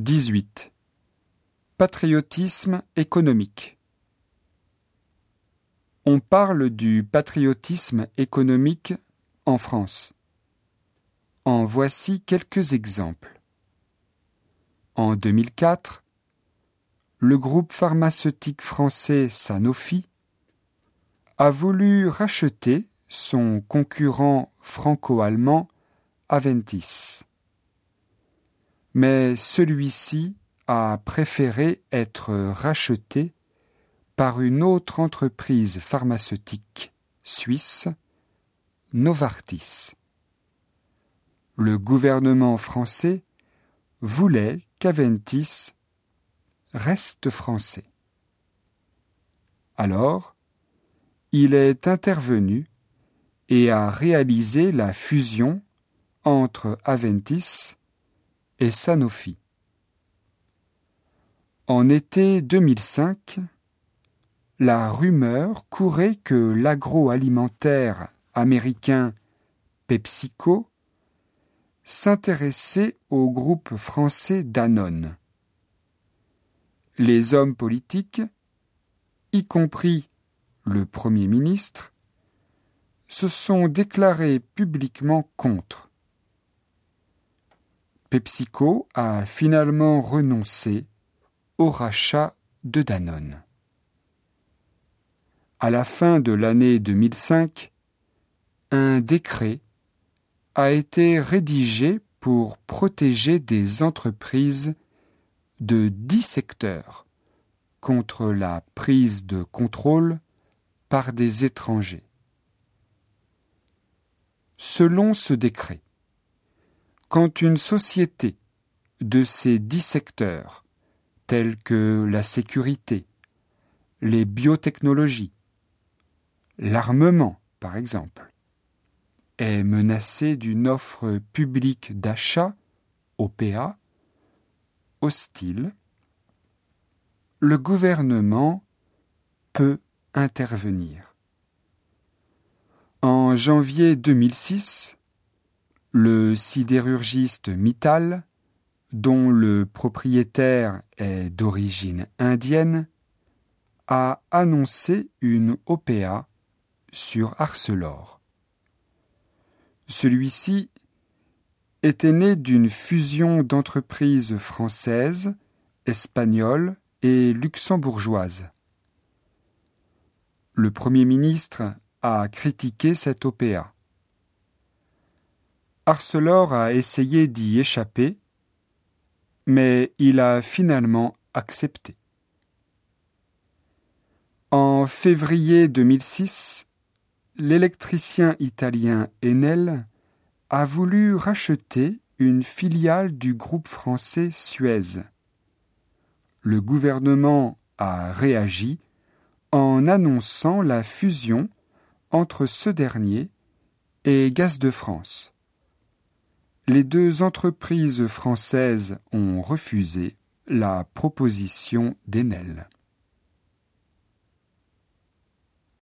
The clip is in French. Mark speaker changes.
Speaker 1: 18. Patriotisme économique. On parle du patriotisme économique en France. En voici quelques exemples. En 2004, le groupe pharmaceutique français Sanofi a voulu racheter son concurrent franco-allemand Aventis mais celui-ci a préféré être racheté par une autre entreprise pharmaceutique suisse, Novartis. Le gouvernement français voulait qu'Aventis reste français. Alors, il est intervenu et a réalisé la fusion entre Aventis et Sanofi. En été 2005, la rumeur courait que l'agroalimentaire américain PepsiCo s'intéressait au groupe français Danone. Les hommes politiques, y compris le Premier ministre, se sont déclarés publiquement contre. PepsiCo a finalement renoncé au rachat de Danone. À la fin de l'année 2005, un décret a été rédigé pour protéger des entreprises de dix secteurs contre la prise de contrôle par des étrangers. Selon ce décret, quand une société de ces dix secteurs, tels que la sécurité, les biotechnologies, l'armement par exemple, est menacée d'une offre publique d'achat, OPA, hostile, le gouvernement peut intervenir. En janvier 2006, le sidérurgiste Mittal, dont le propriétaire est d'origine indienne, a annoncé une OPA sur Arcelor. Celui-ci était né d'une fusion d'entreprises françaises, espagnoles et luxembourgeoises. Le Premier ministre a critiqué cette OPA. Arcelor a essayé d'y échapper, mais il a finalement accepté. En février 2006, l'électricien italien Enel a voulu racheter une filiale du groupe français Suez. Le gouvernement a réagi en annonçant la fusion entre ce dernier et Gaz de France les deux entreprises françaises ont refusé la proposition d'Enel.